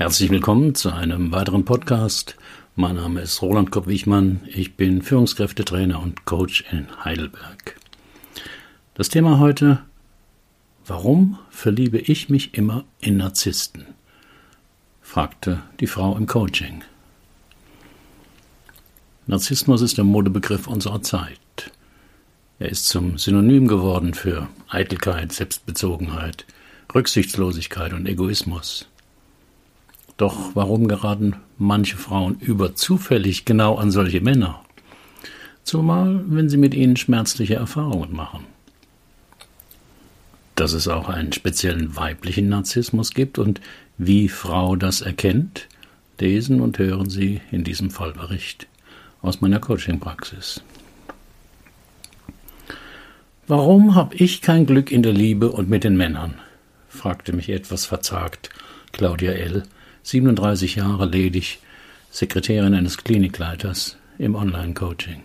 Herzlich willkommen zu einem weiteren Podcast. Mein Name ist Roland Kopp-Wichmann. Ich bin Führungskräftetrainer und Coach in Heidelberg. Das Thema heute: Warum verliebe ich mich immer in Narzissten? fragte die Frau im Coaching. Narzissmus ist der Modebegriff unserer Zeit. Er ist zum Synonym geworden für Eitelkeit, Selbstbezogenheit, Rücksichtslosigkeit und Egoismus. Doch warum geraten manche Frauen überzufällig genau an solche Männer? Zumal, wenn sie mit ihnen schmerzliche Erfahrungen machen. Dass es auch einen speziellen weiblichen Narzissmus gibt und wie Frau das erkennt, lesen und hören Sie in diesem Fallbericht aus meiner Coachingpraxis. Warum habe ich kein Glück in der Liebe und mit den Männern? fragte mich etwas verzagt Claudia L., 37 Jahre ledig, Sekretärin eines Klinikleiters im Online-Coaching.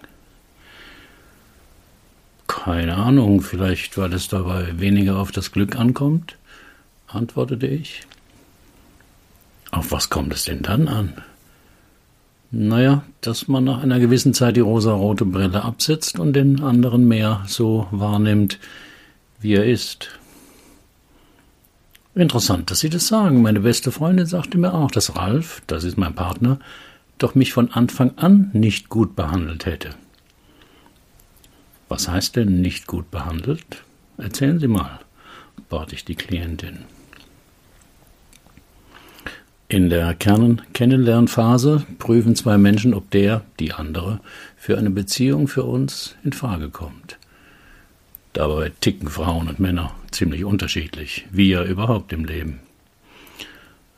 Keine Ahnung, vielleicht weil es dabei weniger auf das Glück ankommt, antwortete ich. Auf was kommt es denn dann an? Naja, dass man nach einer gewissen Zeit die rosarote Brille absetzt und den anderen mehr so wahrnimmt, wie er ist. Interessant, dass Sie das sagen. Meine beste Freundin sagte mir auch, dass Ralf, das ist mein Partner, doch mich von Anfang an nicht gut behandelt hätte. Was heißt denn nicht gut behandelt? Erzählen Sie mal, bat ich die Klientin. In der Kernen-Kennenlernphase prüfen zwei Menschen, ob der, die andere, für eine Beziehung für uns in Frage kommt. Dabei ticken Frauen und Männer ziemlich unterschiedlich, wie ja überhaupt im Leben.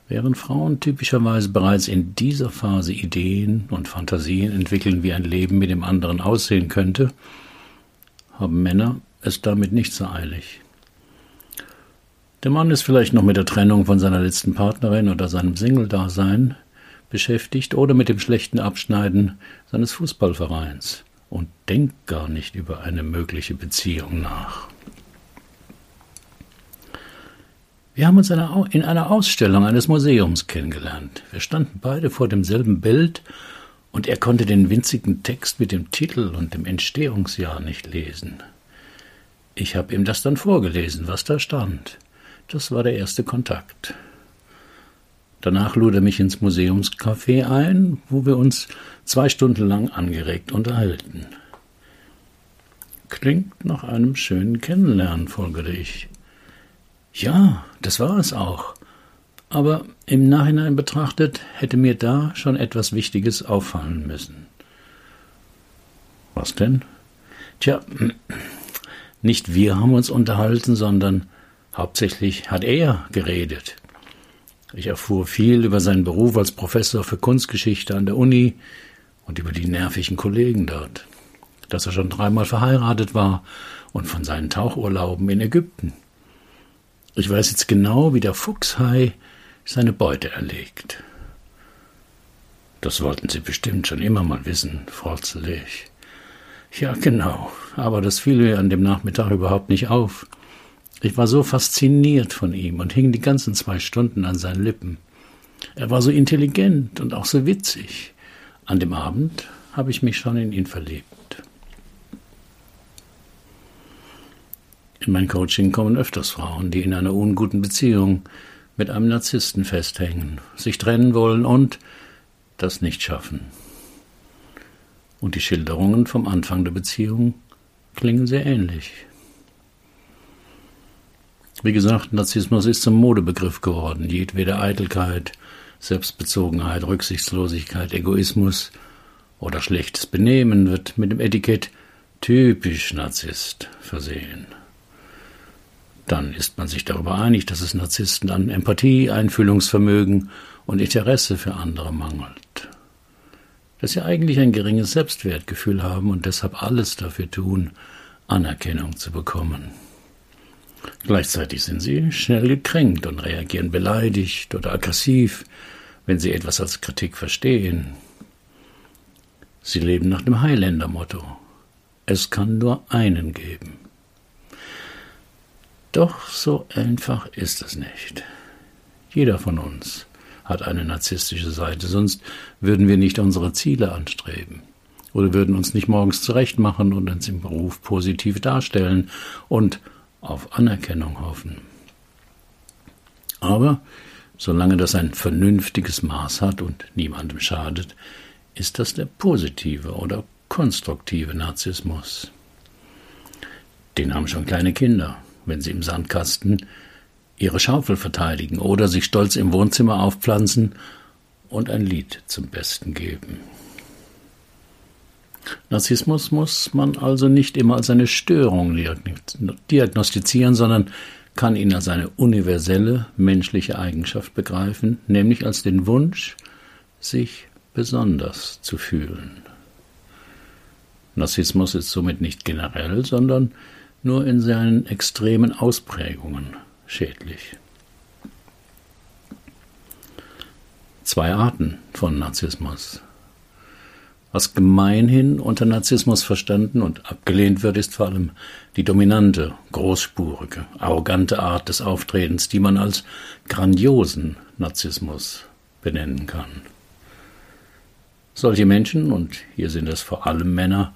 Während Frauen typischerweise bereits in dieser Phase Ideen und Fantasien entwickeln, wie ein Leben mit dem anderen aussehen könnte, haben Männer es damit nicht so eilig. Der Mann ist vielleicht noch mit der Trennung von seiner letzten Partnerin oder seinem Single-Dasein beschäftigt oder mit dem schlechten Abschneiden seines Fußballvereins und denkt gar nicht über eine mögliche Beziehung nach. Wir haben uns in einer Ausstellung eines Museums kennengelernt. Wir standen beide vor demselben Bild und er konnte den winzigen Text mit dem Titel und dem Entstehungsjahr nicht lesen. Ich habe ihm das dann vorgelesen, was da stand. Das war der erste Kontakt. Danach lud er mich ins Museumscafé ein, wo wir uns zwei Stunden lang angeregt unterhalten. Klingt nach einem schönen Kennenlernen, folgerte ich. Ja, das war es auch. Aber im Nachhinein betrachtet hätte mir da schon etwas Wichtiges auffallen müssen. Was denn? Tja, nicht wir haben uns unterhalten, sondern hauptsächlich hat er geredet. Ich erfuhr viel über seinen Beruf als Professor für Kunstgeschichte an der Uni und über die nervigen Kollegen dort, dass er schon dreimal verheiratet war und von seinen Tauchurlauben in Ägypten. Ich weiß jetzt genau, wie der Fuchshai seine Beute erlegt. Das wollten Sie bestimmt schon immer mal wissen, frotzelte ich. Ja, genau, aber das fiel mir an dem Nachmittag überhaupt nicht auf. Ich war so fasziniert von ihm und hing die ganzen zwei Stunden an seinen Lippen. Er war so intelligent und auch so witzig. An dem Abend habe ich mich schon in ihn verliebt. In mein Coaching kommen öfters Frauen, die in einer unguten Beziehung mit einem Narzissten festhängen, sich trennen wollen und das nicht schaffen. Und die Schilderungen vom Anfang der Beziehung klingen sehr ähnlich. Wie gesagt, Narzissmus ist zum Modebegriff geworden. Jedwede Eitelkeit, Selbstbezogenheit, Rücksichtslosigkeit, Egoismus oder schlechtes Benehmen wird mit dem Etikett typisch Narzisst versehen. Dann ist man sich darüber einig, dass es Narzissten an Empathie, Einfühlungsvermögen und Interesse für andere mangelt. Dass sie eigentlich ein geringes Selbstwertgefühl haben und deshalb alles dafür tun, Anerkennung zu bekommen. Gleichzeitig sind sie schnell gekränkt und reagieren beleidigt oder aggressiv, wenn sie etwas als Kritik verstehen. Sie leben nach dem Highlander-Motto. Es kann nur einen geben. Doch so einfach ist es nicht. Jeder von uns hat eine narzisstische Seite, sonst würden wir nicht unsere Ziele anstreben oder würden uns nicht morgens zurechtmachen und uns im Beruf positiv darstellen und auf Anerkennung hoffen. Aber solange das ein vernünftiges Maß hat und niemandem schadet, ist das der positive oder konstruktive Narzissmus. Den haben schon kleine Kinder, wenn sie im Sandkasten ihre Schaufel verteidigen oder sich stolz im Wohnzimmer aufpflanzen und ein Lied zum Besten geben. Narzissmus muss man also nicht immer als eine Störung diagnostizieren, sondern kann ihn als eine universelle menschliche Eigenschaft begreifen, nämlich als den Wunsch, sich besonders zu fühlen. Narzissmus ist somit nicht generell, sondern nur in seinen extremen Ausprägungen schädlich. Zwei Arten von Narzissmus. Was gemeinhin unter Narzissmus verstanden und abgelehnt wird, ist vor allem die dominante, großspurige, arrogante Art des Auftretens, die man als grandiosen Narzissmus benennen kann. Solche Menschen, und hier sind es vor allem Männer,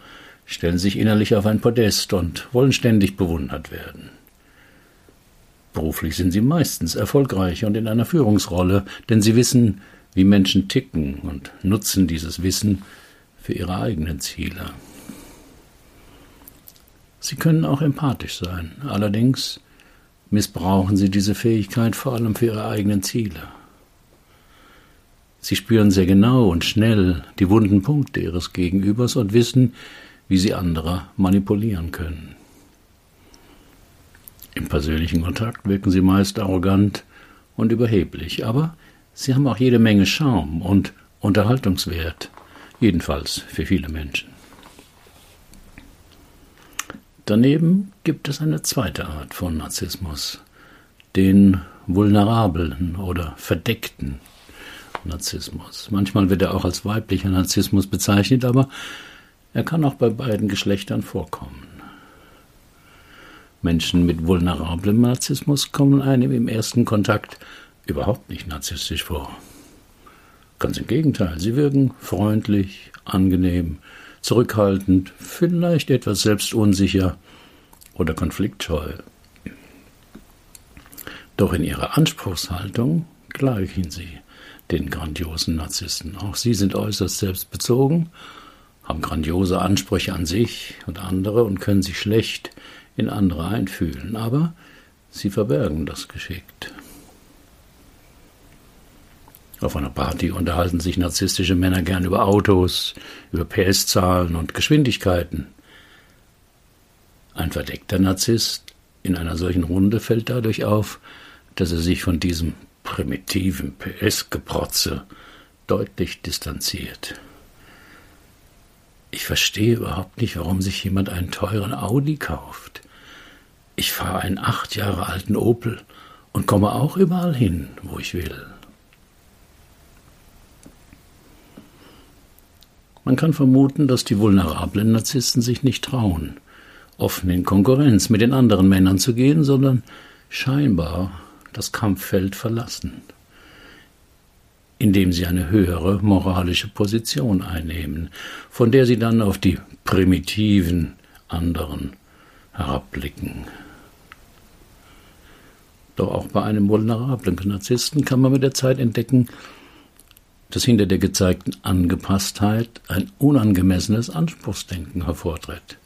stellen sich innerlich auf ein Podest und wollen ständig bewundert werden. Beruflich sind sie meistens erfolgreich und in einer Führungsrolle, denn sie wissen, wie Menschen ticken und nutzen dieses Wissen für ihre eigenen Ziele. Sie können auch empathisch sein, allerdings missbrauchen sie diese Fähigkeit vor allem für ihre eigenen Ziele. Sie spüren sehr genau und schnell die wunden Punkte ihres Gegenübers und wissen, wie sie andere manipulieren können. Im persönlichen Kontakt wirken sie meist arrogant und überheblich, aber sie haben auch jede Menge Charme und Unterhaltungswert jedenfalls für viele Menschen. Daneben gibt es eine zweite Art von Narzissmus, den vulnerablen oder verdeckten Narzissmus. Manchmal wird er auch als weiblicher Narzissmus bezeichnet, aber er kann auch bei beiden Geschlechtern vorkommen. Menschen mit vulnerablem Narzissmus kommen einem im ersten Kontakt überhaupt nicht narzisstisch vor. Ganz im Gegenteil, sie wirken freundlich, angenehm, zurückhaltend, vielleicht etwas selbstunsicher oder konfliktscheu. Doch in ihrer Anspruchshaltung gleichen sie den grandiosen Narzissten. Auch sie sind äußerst selbstbezogen, haben grandiose Ansprüche an sich und andere und können sich schlecht in andere einfühlen, aber sie verbergen das geschickt. Auf einer Party unterhalten sich narzisstische Männer gern über Autos, über PS-Zahlen und Geschwindigkeiten. Ein verdeckter Narzisst in einer solchen Runde fällt dadurch auf, dass er sich von diesem primitiven PS-Geprotze deutlich distanziert. Ich verstehe überhaupt nicht, warum sich jemand einen teuren Audi kauft. Ich fahre einen acht Jahre alten Opel und komme auch überall hin, wo ich will. Man kann vermuten, dass die vulnerablen Narzissten sich nicht trauen, offen in Konkurrenz mit den anderen Männern zu gehen, sondern scheinbar das Kampffeld verlassen, indem sie eine höhere moralische Position einnehmen, von der sie dann auf die primitiven anderen herabblicken. Doch auch bei einem vulnerablen Narzissten kann man mit der Zeit entdecken, dass hinter der gezeigten Angepasstheit ein unangemessenes Anspruchsdenken hervortritt.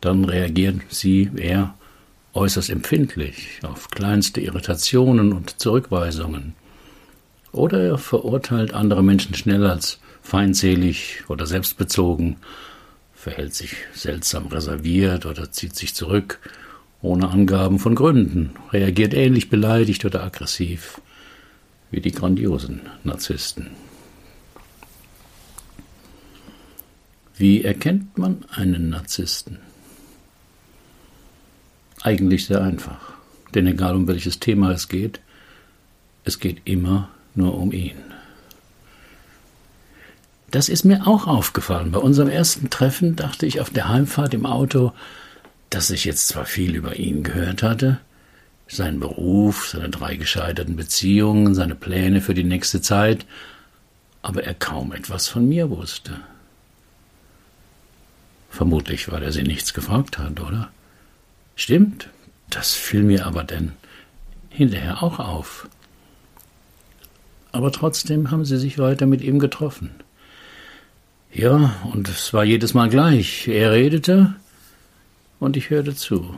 Dann reagiert sie eher äußerst empfindlich auf kleinste Irritationen und Zurückweisungen. Oder er verurteilt andere Menschen schnell als feindselig oder selbstbezogen, verhält sich seltsam reserviert oder zieht sich zurück, ohne Angaben von Gründen, reagiert ähnlich beleidigt oder aggressiv wie die grandiosen Narzissten. Wie erkennt man einen Narzissten? Eigentlich sehr einfach, denn egal um welches Thema es geht, es geht immer nur um ihn. Das ist mir auch aufgefallen. Bei unserem ersten Treffen dachte ich auf der Heimfahrt im Auto, dass ich jetzt zwar viel über ihn gehört hatte, Sein Beruf, seine drei gescheiterten Beziehungen, seine Pläne für die nächste Zeit, aber er kaum etwas von mir wusste. Vermutlich, weil er sie nichts gefragt hat, oder? Stimmt, das fiel mir aber denn hinterher auch auf. Aber trotzdem haben sie sich weiter mit ihm getroffen. Ja, und es war jedes Mal gleich. Er redete und ich hörte zu.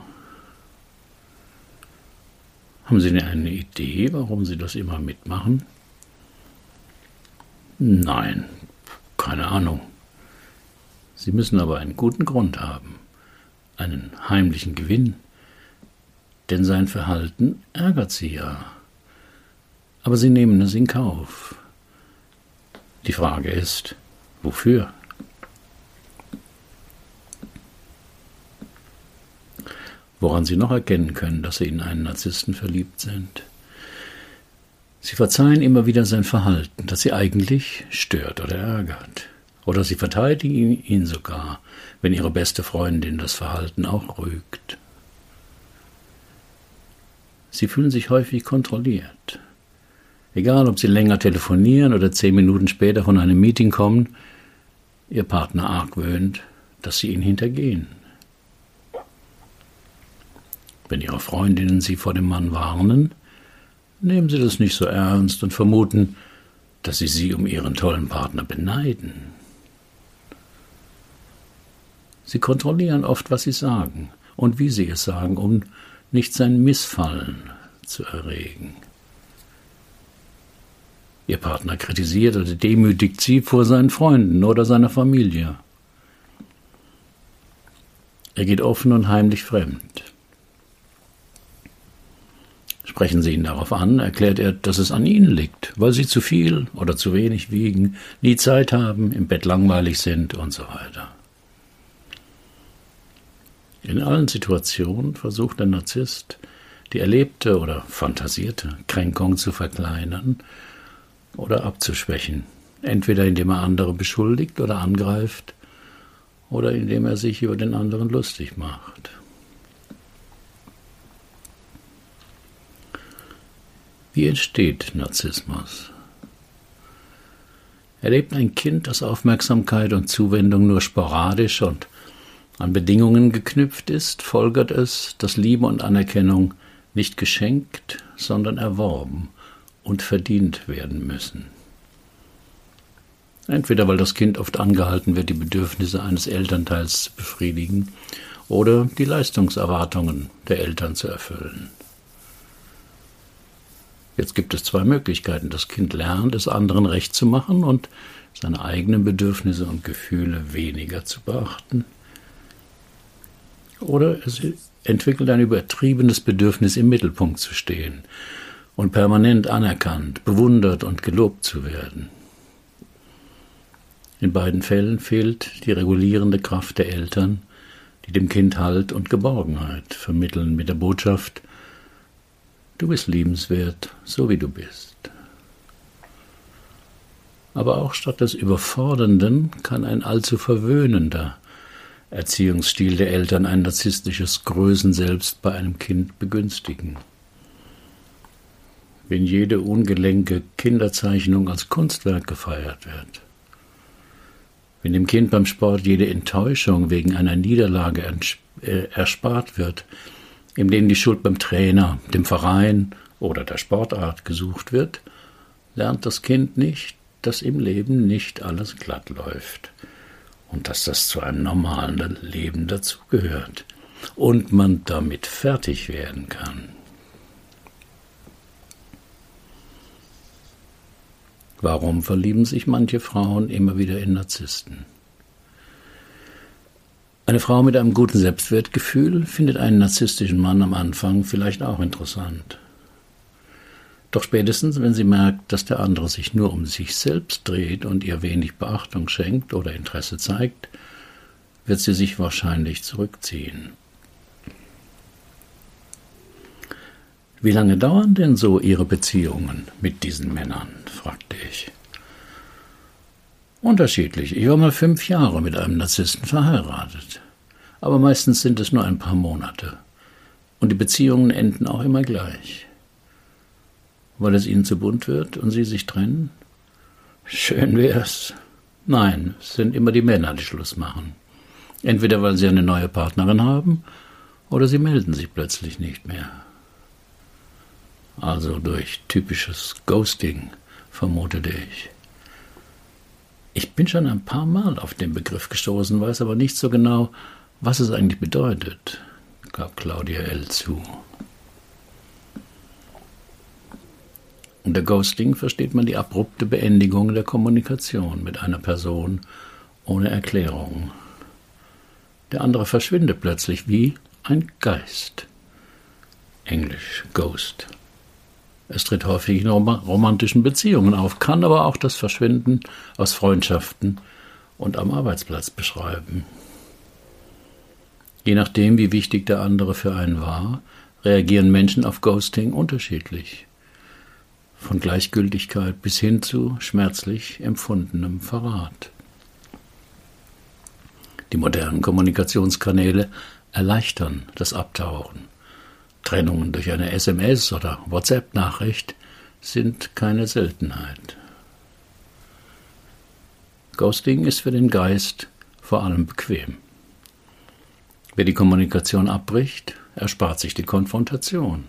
Haben Sie denn eine Idee, warum Sie das immer mitmachen? Nein, keine Ahnung. Sie müssen aber einen guten Grund haben, einen heimlichen Gewinn, denn sein Verhalten ärgert Sie ja. Aber Sie nehmen es in Kauf. Die Frage ist, Wofür? Woran Sie noch erkennen können, dass Sie in einen Narzissten verliebt sind. Sie verzeihen immer wieder sein Verhalten, das Sie eigentlich stört oder ärgert. Oder Sie verteidigen ihn sogar, wenn Ihre beste Freundin das Verhalten auch rügt. Sie fühlen sich häufig kontrolliert. Egal, ob Sie länger telefonieren oder zehn Minuten später von einem Meeting kommen, ihr Partner argwöhnt, dass sie ihn hintergehen. Wenn ihre Freundinnen sie vor dem Mann warnen, nehmen sie das nicht so ernst und vermuten, dass sie sie um ihren tollen Partner beneiden. Sie kontrollieren oft, was sie sagen und wie sie es sagen, um nicht sein Missfallen zu erregen. Ihr Partner kritisiert oder demütigt sie vor seinen Freunden oder seiner Familie. Er geht offen und heimlich fremd. Sprechen Sie ihn darauf an, erklärt er, dass es an Ihnen liegt, weil Sie zu viel oder zu wenig wiegen, nie Zeit haben, im Bett langweilig sind und so weiter. In allen Situationen versucht der Narzisst, die erlebte oder fantasierte Kränkung zu verkleinern oder abzuschwächen, entweder indem er andere beschuldigt oder angreift oder indem er sich über den anderen lustig macht. Wie entsteht Narzissmus? Erlebt ein Kind, dass Aufmerksamkeit und Zuwendung nur sporadisch und an Bedingungen geknüpft ist, folgert es, dass Liebe und Anerkennung nicht geschenkt, sondern erworben und verdient werden müssen. Entweder weil das Kind oft angehalten wird, die Bedürfnisse eines Elternteils zu befriedigen oder die Leistungserwartungen der Eltern zu erfüllen. Jetzt gibt es zwei Möglichkeiten. Das Kind lernt, es anderen recht zu machen und seine eigenen Bedürfnisse und Gefühle weniger zu beachten. Oder es entwickelt ein übertriebenes Bedürfnis, im Mittelpunkt zu stehen und permanent anerkannt, bewundert und gelobt zu werden. In beiden Fällen fehlt die regulierende Kraft der Eltern, die dem Kind Halt und Geborgenheit vermitteln mit der Botschaft Du bist liebenswert, so wie du bist. Aber auch statt des Überfordernden kann ein allzu verwöhnender Erziehungsstil der Eltern ein narzisstisches Größenselbst bei einem Kind begünstigen wenn jede ungelenke Kinderzeichnung als Kunstwerk gefeiert wird. Wenn dem Kind beim Sport jede Enttäuschung wegen einer Niederlage äh, erspart wird, indem die Schuld beim Trainer, dem Verein oder der Sportart gesucht wird, lernt das Kind nicht, dass im Leben nicht alles glatt läuft und dass das zu einem normalen Leben dazugehört und man damit fertig werden kann. Warum verlieben sich manche Frauen immer wieder in Narzissten? Eine Frau mit einem guten Selbstwertgefühl findet einen narzisstischen Mann am Anfang vielleicht auch interessant. Doch spätestens, wenn sie merkt, dass der andere sich nur um sich selbst dreht und ihr wenig Beachtung schenkt oder Interesse zeigt, wird sie sich wahrscheinlich zurückziehen. Wie lange dauern denn so Ihre Beziehungen mit diesen Männern? fragte ich. Unterschiedlich. Ich war mal fünf Jahre mit einem Narzissten verheiratet. Aber meistens sind es nur ein paar Monate. Und die Beziehungen enden auch immer gleich. Weil es ihnen zu bunt wird und sie sich trennen? Schön wär's. Nein, es sind immer die Männer, die Schluss machen. Entweder weil sie eine neue Partnerin haben oder sie melden sich plötzlich nicht mehr. Also durch typisches Ghosting, vermutete ich. Ich bin schon ein paar Mal auf den Begriff gestoßen, weiß aber nicht so genau, was es eigentlich bedeutet, gab Claudia L. zu. Unter Ghosting versteht man die abrupte Beendigung der Kommunikation mit einer Person ohne Erklärung. Der andere verschwindet plötzlich wie ein Geist. Englisch Ghost. Es tritt häufig in romantischen Beziehungen auf, kann aber auch das Verschwinden aus Freundschaften und am Arbeitsplatz beschreiben. Je nachdem, wie wichtig der andere für einen war, reagieren Menschen auf Ghosting unterschiedlich. Von Gleichgültigkeit bis hin zu schmerzlich empfundenem Verrat. Die modernen Kommunikationskanäle erleichtern das Abtauchen. Trennungen durch eine SMS oder WhatsApp-Nachricht sind keine Seltenheit. Ghosting ist für den Geist vor allem bequem. Wer die Kommunikation abbricht, erspart sich die Konfrontation,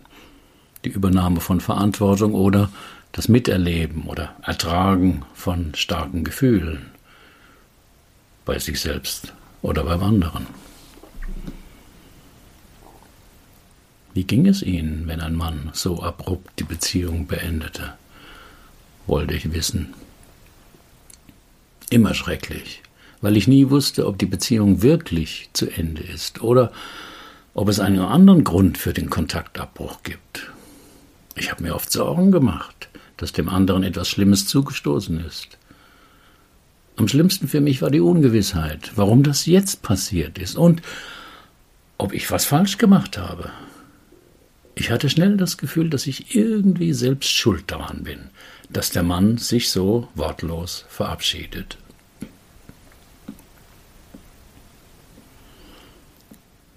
die Übernahme von Verantwortung oder das Miterleben oder Ertragen von starken Gefühlen bei sich selbst oder beim anderen. Wie ging es Ihnen, wenn ein Mann so abrupt die Beziehung beendete? wollte ich wissen. Immer schrecklich, weil ich nie wusste, ob die Beziehung wirklich zu Ende ist oder ob es einen anderen Grund für den Kontaktabbruch gibt. Ich habe mir oft Sorgen gemacht, dass dem anderen etwas Schlimmes zugestoßen ist. Am schlimmsten für mich war die Ungewissheit, warum das jetzt passiert ist und ob ich was falsch gemacht habe. Ich hatte schnell das Gefühl, dass ich irgendwie selbst schuld daran bin, dass der Mann sich so wortlos verabschiedet.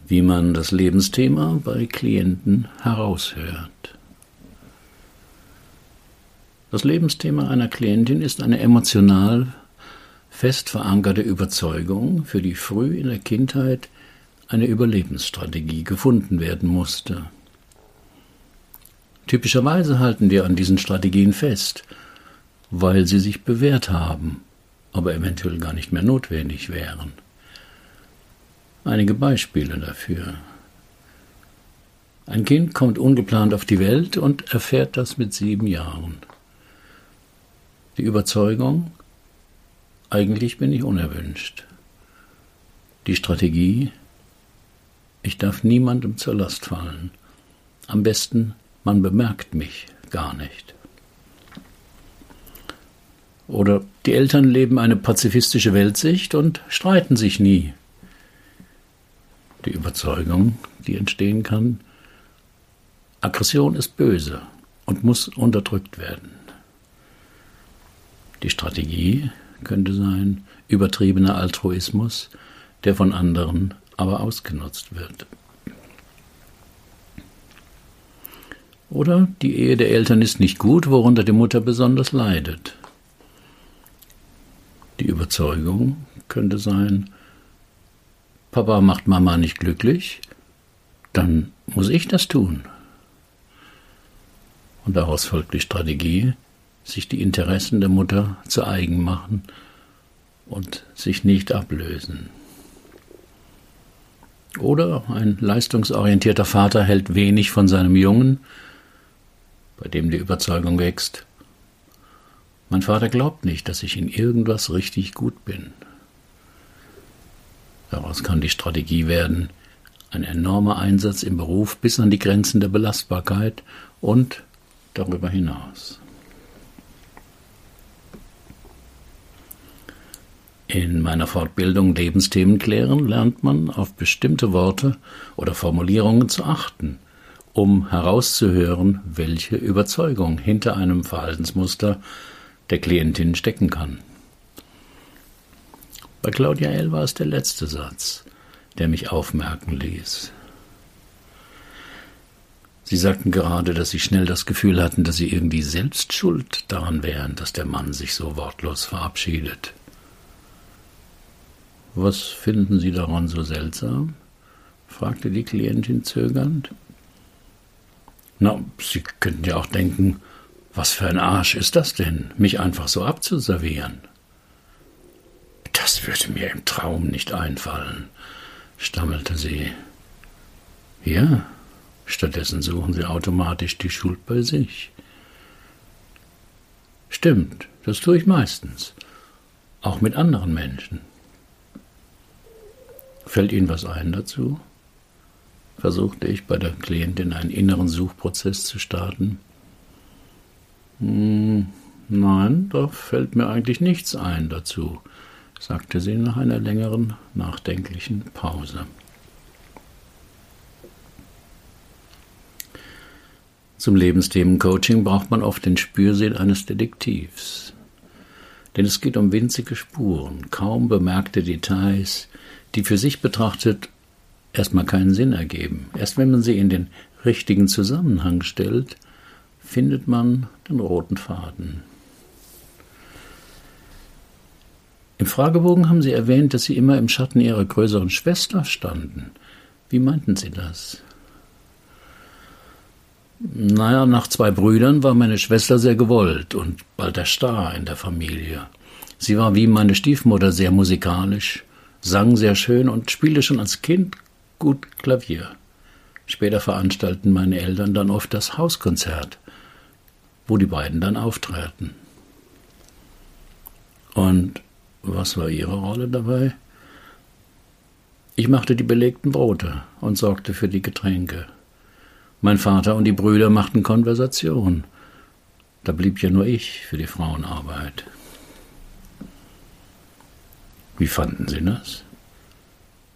Wie man das Lebensthema bei Klienten heraushört. Das Lebensthema einer Klientin ist eine emotional fest verankerte Überzeugung, für die früh in der Kindheit eine Überlebensstrategie gefunden werden musste. Typischerweise halten wir an diesen Strategien fest, weil sie sich bewährt haben, aber eventuell gar nicht mehr notwendig wären. Einige Beispiele dafür. Ein Kind kommt ungeplant auf die Welt und erfährt das mit sieben Jahren. Die Überzeugung, eigentlich bin ich unerwünscht. Die Strategie, ich darf niemandem zur Last fallen. Am besten man bemerkt mich gar nicht. Oder die Eltern leben eine pazifistische Weltsicht und streiten sich nie. Die Überzeugung, die entstehen kann, Aggression ist böse und muss unterdrückt werden. Die Strategie könnte sein übertriebener Altruismus, der von anderen aber ausgenutzt wird. Oder die Ehe der Eltern ist nicht gut, worunter die Mutter besonders leidet. Die Überzeugung könnte sein, Papa macht Mama nicht glücklich, dann muss ich das tun. Und daraus folgt die Strategie, sich die Interessen der Mutter zu eigen machen und sich nicht ablösen. Oder ein leistungsorientierter Vater hält wenig von seinem Jungen, bei dem die Überzeugung wächst, mein Vater glaubt nicht, dass ich in irgendwas richtig gut bin. Daraus kann die Strategie werden, ein enormer Einsatz im Beruf bis an die Grenzen der Belastbarkeit und darüber hinaus. In meiner Fortbildung Lebensthemen klären lernt man auf bestimmte Worte oder Formulierungen zu achten um herauszuhören, welche Überzeugung hinter einem Verhaltensmuster der Klientin stecken kann. Bei Claudia L. war es der letzte Satz, der mich aufmerken ließ. Sie sagten gerade, dass Sie schnell das Gefühl hatten, dass Sie irgendwie selbst schuld daran wären, dass der Mann sich so wortlos verabschiedet. Was finden Sie daran so seltsam? fragte die Klientin zögernd. Na, Sie könnten ja auch denken, was für ein Arsch ist das denn, mich einfach so abzuservieren? Das würde mir im Traum nicht einfallen, stammelte sie. Ja, stattdessen suchen sie automatisch die Schuld bei sich. Stimmt, das tue ich meistens, auch mit anderen Menschen. Fällt Ihnen was ein dazu? Versuchte ich bei der Klientin einen inneren Suchprozess zu starten. Hm, nein, da fällt mir eigentlich nichts ein dazu, sagte sie nach einer längeren nachdenklichen Pause. Zum Lebensthemencoaching braucht man oft den Spürsinn eines Detektivs. Denn es geht um winzige Spuren, kaum bemerkte Details, die für sich betrachtet erstmal keinen Sinn ergeben. Erst wenn man sie in den richtigen Zusammenhang stellt, findet man den roten Faden. Im Fragebogen haben Sie erwähnt, dass Sie immer im Schatten Ihrer größeren Schwester standen. Wie meinten Sie das? Naja, nach zwei Brüdern war meine Schwester sehr gewollt und bald der Star in der Familie. Sie war wie meine Stiefmutter sehr musikalisch, sang sehr schön und spielte schon als Kind gut Klavier. Später veranstalten meine Eltern dann oft das Hauskonzert, wo die beiden dann auftraten. Und was war ihre Rolle dabei? Ich machte die belegten Brote und sorgte für die Getränke. Mein Vater und die Brüder machten Konversation. Da blieb ja nur ich für die Frauenarbeit. Wie fanden Sie das?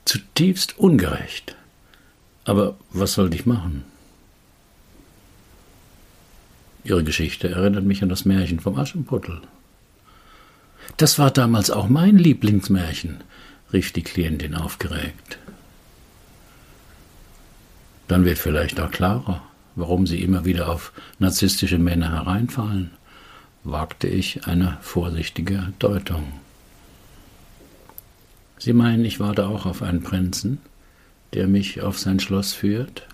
Zutiefst ungerecht. Aber was sollte ich machen? Ihre Geschichte erinnert mich an das Märchen vom Aschenputtel. Das war damals auch mein Lieblingsmärchen, rief die Klientin aufgeregt. Dann wird vielleicht auch klarer, warum Sie immer wieder auf narzisstische Männer hereinfallen, wagte ich eine vorsichtige Deutung. Sie meinen, ich warte auch auf einen Prinzen, der mich auf sein Schloss führt?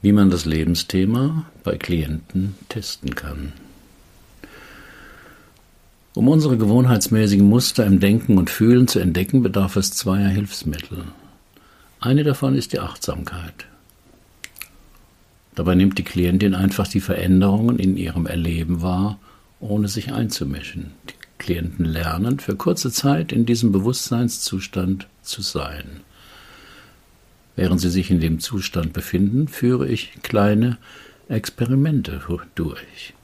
Wie man das Lebensthema bei Klienten testen kann. Um unsere gewohnheitsmäßigen Muster im Denken und Fühlen zu entdecken, bedarf es zweier Hilfsmittel. Eine davon ist die Achtsamkeit. Dabei nimmt die Klientin einfach die Veränderungen in ihrem Erleben wahr ohne sich einzumischen. Die Klienten lernen, für kurze Zeit in diesem Bewusstseinszustand zu sein. Während sie sich in dem Zustand befinden, führe ich kleine Experimente durch.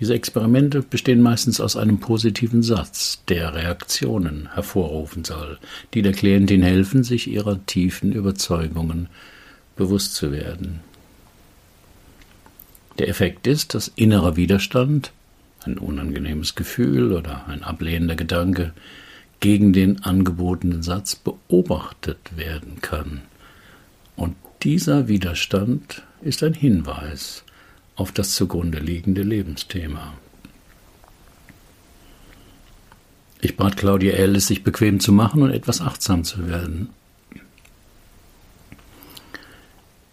Diese Experimente bestehen meistens aus einem positiven Satz, der Reaktionen hervorrufen soll, die der Klientin helfen, sich ihrer tiefen Überzeugungen bewusst zu werden. Der Effekt ist, dass innerer Widerstand, ein unangenehmes Gefühl oder ein ablehnender Gedanke gegen den angebotenen Satz beobachtet werden kann. Und dieser Widerstand ist ein Hinweis auf das zugrunde liegende Lebensthema. Ich bat Claudia es sich bequem zu machen und etwas achtsam zu werden.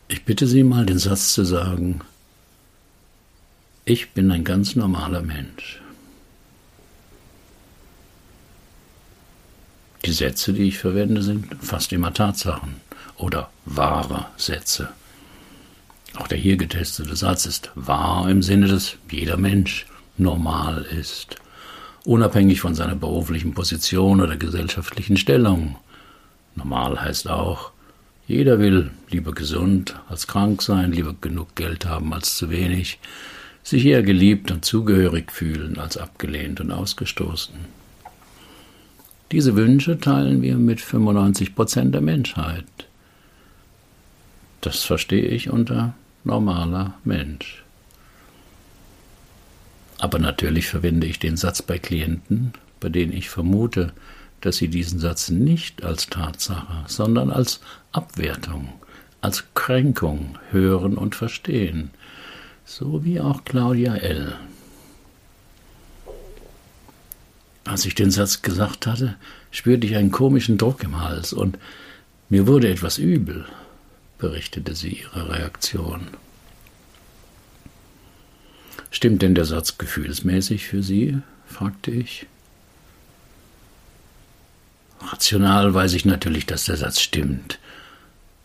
Ich bitte Sie mal, den Satz zu sagen, ich bin ein ganz normaler Mensch. Die Sätze, die ich verwende, sind fast immer Tatsachen oder wahre Sätze. Auch der hier getestete Satz ist wahr im Sinne, dass jeder Mensch normal ist, unabhängig von seiner beruflichen Position oder gesellschaftlichen Stellung. Normal heißt auch, jeder will lieber gesund als krank sein, lieber genug Geld haben als zu wenig, sich eher geliebt und zugehörig fühlen als abgelehnt und ausgestoßen. Diese Wünsche teilen wir mit 95 Prozent der Menschheit. Das verstehe ich unter normaler Mensch. Aber natürlich verwende ich den Satz bei Klienten, bei denen ich vermute, dass Sie diesen Satz nicht als Tatsache, sondern als Abwertung, als Kränkung hören und verstehen, so wie auch Claudia L. Als ich den Satz gesagt hatte, spürte ich einen komischen Druck im Hals und mir wurde etwas übel, berichtete sie ihre Reaktion. Stimmt denn der Satz gefühlsmäßig für Sie? fragte ich. Rational weiß ich natürlich, dass der Satz stimmt,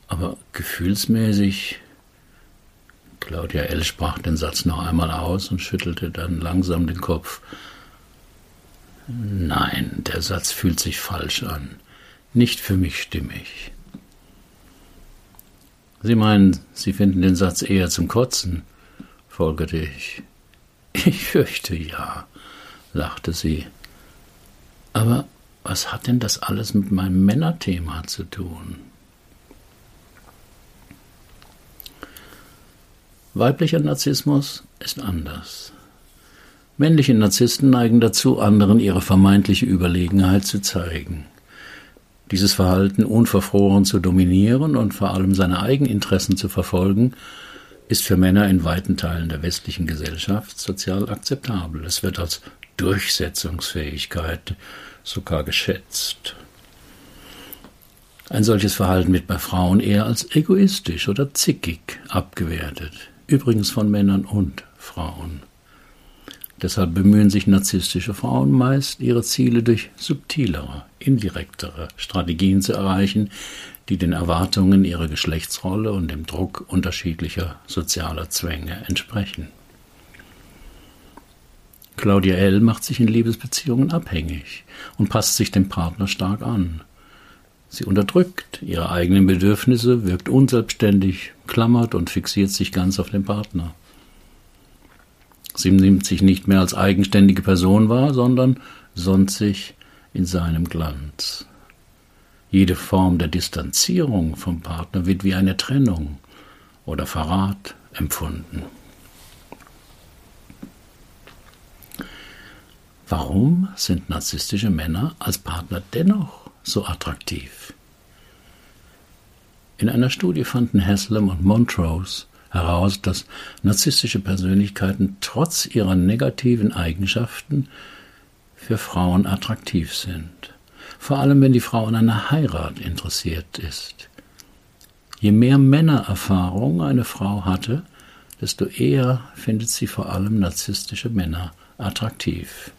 aber gefühlsmäßig. Claudia L. sprach den Satz noch einmal aus und schüttelte dann langsam den Kopf. Nein, der Satz fühlt sich falsch an. Nicht für mich stimmig. Sie meinen, Sie finden den Satz eher zum Kotzen, folgerte ich. Ich fürchte ja, lachte sie. Aber was hat denn das alles mit meinem Männerthema zu tun? Weiblicher Narzissmus ist anders. Männliche Narzissten neigen dazu, anderen ihre vermeintliche Überlegenheit zu zeigen. Dieses Verhalten unverfroren zu dominieren und vor allem seine Eigeninteressen zu verfolgen, ist für Männer in weiten Teilen der westlichen Gesellschaft sozial akzeptabel. Es wird als Durchsetzungsfähigkeit sogar geschätzt. Ein solches Verhalten wird bei Frauen eher als egoistisch oder zickig abgewertet, übrigens von Männern und Frauen. Deshalb bemühen sich narzisstische Frauen meist, ihre Ziele durch subtilere, indirektere Strategien zu erreichen, die den Erwartungen ihrer Geschlechtsrolle und dem Druck unterschiedlicher sozialer Zwänge entsprechen. Claudia L. macht sich in Liebesbeziehungen abhängig und passt sich dem Partner stark an. Sie unterdrückt ihre eigenen Bedürfnisse, wirkt unselbstständig, klammert und fixiert sich ganz auf den Partner. Sie nimmt sich nicht mehr als eigenständige Person wahr, sondern sonnt sich in seinem Glanz. Jede Form der Distanzierung vom Partner wird wie eine Trennung oder Verrat empfunden. Warum sind narzisstische Männer als Partner dennoch so attraktiv? In einer Studie fanden Haslam und Montrose heraus, dass narzisstische Persönlichkeiten trotz ihrer negativen Eigenschaften für Frauen attraktiv sind. Vor allem, wenn die Frau an einer Heirat interessiert ist. Je mehr Männererfahrung eine Frau hatte, desto eher findet sie vor allem narzisstische Männer attraktiv.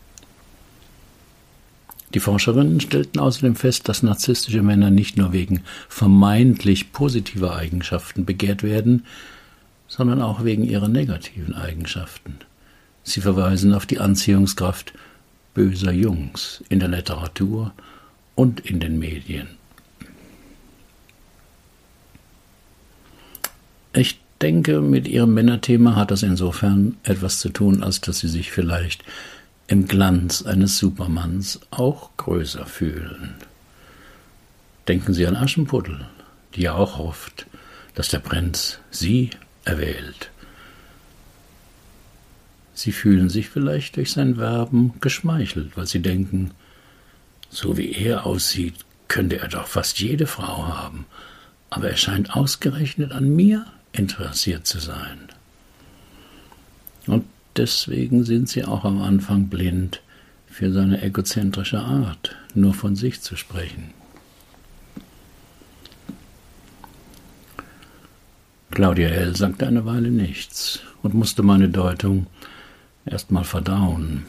Die Forscherinnen stellten außerdem fest, dass narzisstische Männer nicht nur wegen vermeintlich positiver Eigenschaften begehrt werden, sondern auch wegen ihrer negativen Eigenschaften. Sie verweisen auf die Anziehungskraft böser Jungs in der Literatur und in den Medien. Ich denke, mit ihrem Männerthema hat das insofern etwas zu tun, als dass sie sich vielleicht im Glanz eines Supermanns auch größer fühlen. Denken Sie an Aschenputtel, die ja auch hofft, dass der Prinz sie erwählt. Sie fühlen sich vielleicht durch sein Werben geschmeichelt, weil sie denken, so wie er aussieht, könnte er doch fast jede Frau haben, aber er scheint ausgerechnet an mir interessiert zu sein. Und deswegen sind sie auch am Anfang blind für seine egozentrische Art, nur von sich zu sprechen. Claudia L. sagte eine Weile nichts und musste meine Deutung erst mal verdauen.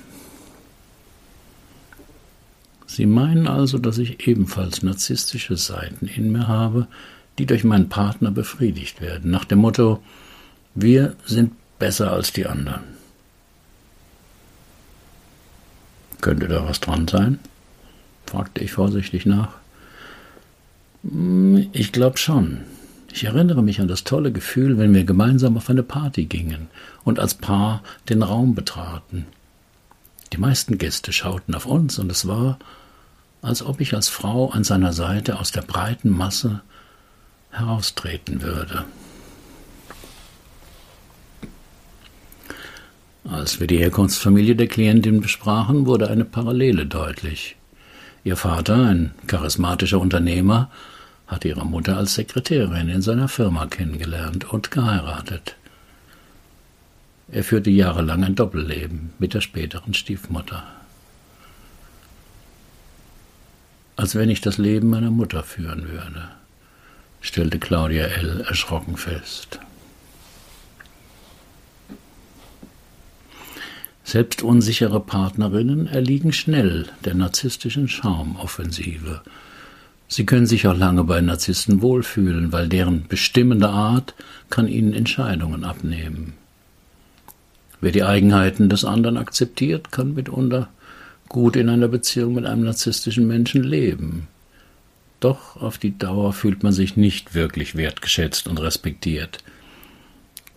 Sie meinen also, dass ich ebenfalls narzisstische Seiten in mir habe, die durch meinen Partner befriedigt werden, nach dem Motto Wir sind besser als die anderen. Könnte da was dran sein? fragte ich vorsichtig nach. Hm, ich glaube schon. Ich erinnere mich an das tolle Gefühl, wenn wir gemeinsam auf eine Party gingen und als Paar den Raum betraten. Die meisten Gäste schauten auf uns, und es war, als ob ich als Frau an seiner Seite aus der breiten Masse heraustreten würde. Als wir die Herkunftsfamilie der Klientin besprachen, wurde eine Parallele deutlich. Ihr Vater, ein charismatischer Unternehmer, hatte ihre Mutter als Sekretärin in seiner Firma kennengelernt und geheiratet. Er führte jahrelang ein Doppelleben mit der späteren Stiefmutter. Als wenn ich das Leben meiner Mutter führen würde, stellte Claudia L. erschrocken fest. Selbst unsichere Partnerinnen erliegen schnell der narzisstischen Charmoffensive. Sie können sich auch lange bei Narzissten wohlfühlen, weil deren bestimmende Art kann ihnen Entscheidungen abnehmen. Wer die Eigenheiten des anderen akzeptiert, kann mitunter gut in einer Beziehung mit einem narzisstischen Menschen leben. Doch auf die Dauer fühlt man sich nicht wirklich wertgeschätzt und respektiert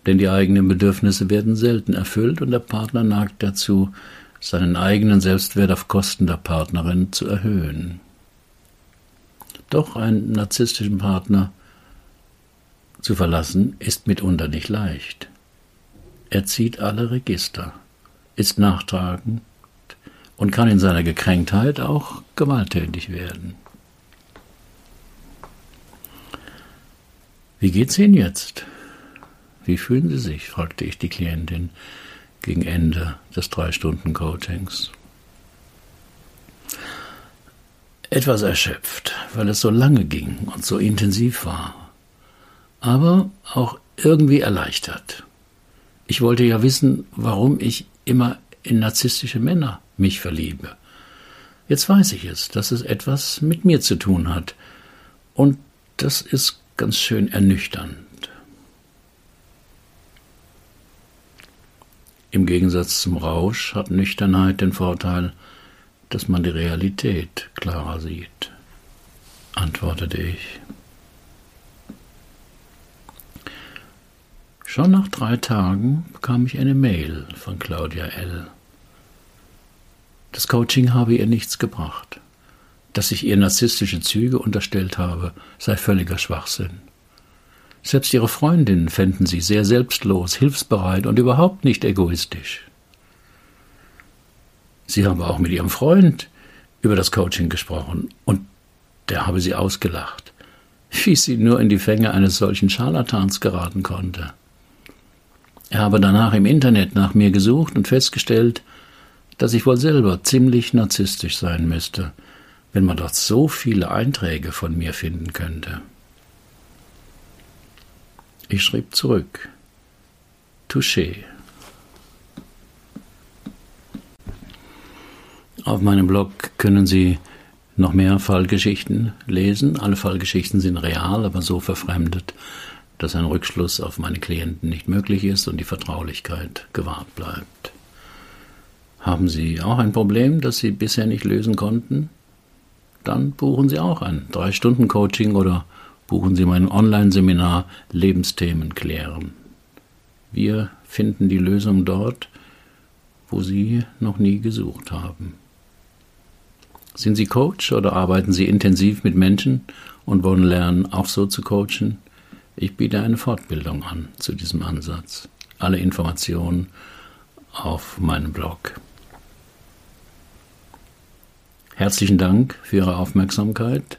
denn die eigenen Bedürfnisse werden selten erfüllt und der Partner neigt dazu, seinen eigenen Selbstwert auf Kosten der Partnerin zu erhöhen. Doch einen narzisstischen Partner zu verlassen ist mitunter nicht leicht. Er zieht alle Register, ist nachtragend und kann in seiner Gekränktheit auch gewalttätig werden. Wie geht's Ihnen jetzt? Wie fühlen Sie sich? fragte ich die Klientin gegen Ende des drei Stunden Coachings. Etwas erschöpft, weil es so lange ging und so intensiv war, aber auch irgendwie erleichtert. Ich wollte ja wissen, warum ich immer in narzisstische Männer mich verliebe. Jetzt weiß ich es, dass es etwas mit mir zu tun hat. Und das ist ganz schön ernüchternd. Im Gegensatz zum Rausch hat Nüchternheit den Vorteil, dass man die Realität klarer sieht, antwortete ich. Schon nach drei Tagen bekam ich eine Mail von Claudia L. Das Coaching habe ihr nichts gebracht. Dass ich ihr narzisstische Züge unterstellt habe, sei völliger Schwachsinn. Selbst ihre Freundinnen fänden sie sehr selbstlos, hilfsbereit und überhaupt nicht egoistisch. Sie habe auch mit ihrem Freund über das Coaching gesprochen und der habe sie ausgelacht, wie sie nur in die Fänge eines solchen Scharlatans geraten konnte. Er habe danach im Internet nach mir gesucht und festgestellt, dass ich wohl selber ziemlich narzisstisch sein müsste, wenn man dort so viele Einträge von mir finden könnte. Ich schrieb zurück. Touché. Auf meinem Blog können Sie noch mehr Fallgeschichten lesen. Alle Fallgeschichten sind real, aber so verfremdet, dass ein Rückschluss auf meine Klienten nicht möglich ist und die Vertraulichkeit gewahrt bleibt. Haben Sie auch ein Problem, das Sie bisher nicht lösen konnten? Dann buchen Sie auch ein 3-Stunden-Coaching oder buchen Sie mein Online-Seminar Lebensthemen klären. Wir finden die Lösung dort, wo Sie noch nie gesucht haben. Sind Sie Coach oder arbeiten Sie intensiv mit Menschen und wollen lernen, auch so zu coachen? Ich biete eine Fortbildung an zu diesem Ansatz. Alle Informationen auf meinem Blog. Herzlichen Dank für Ihre Aufmerksamkeit.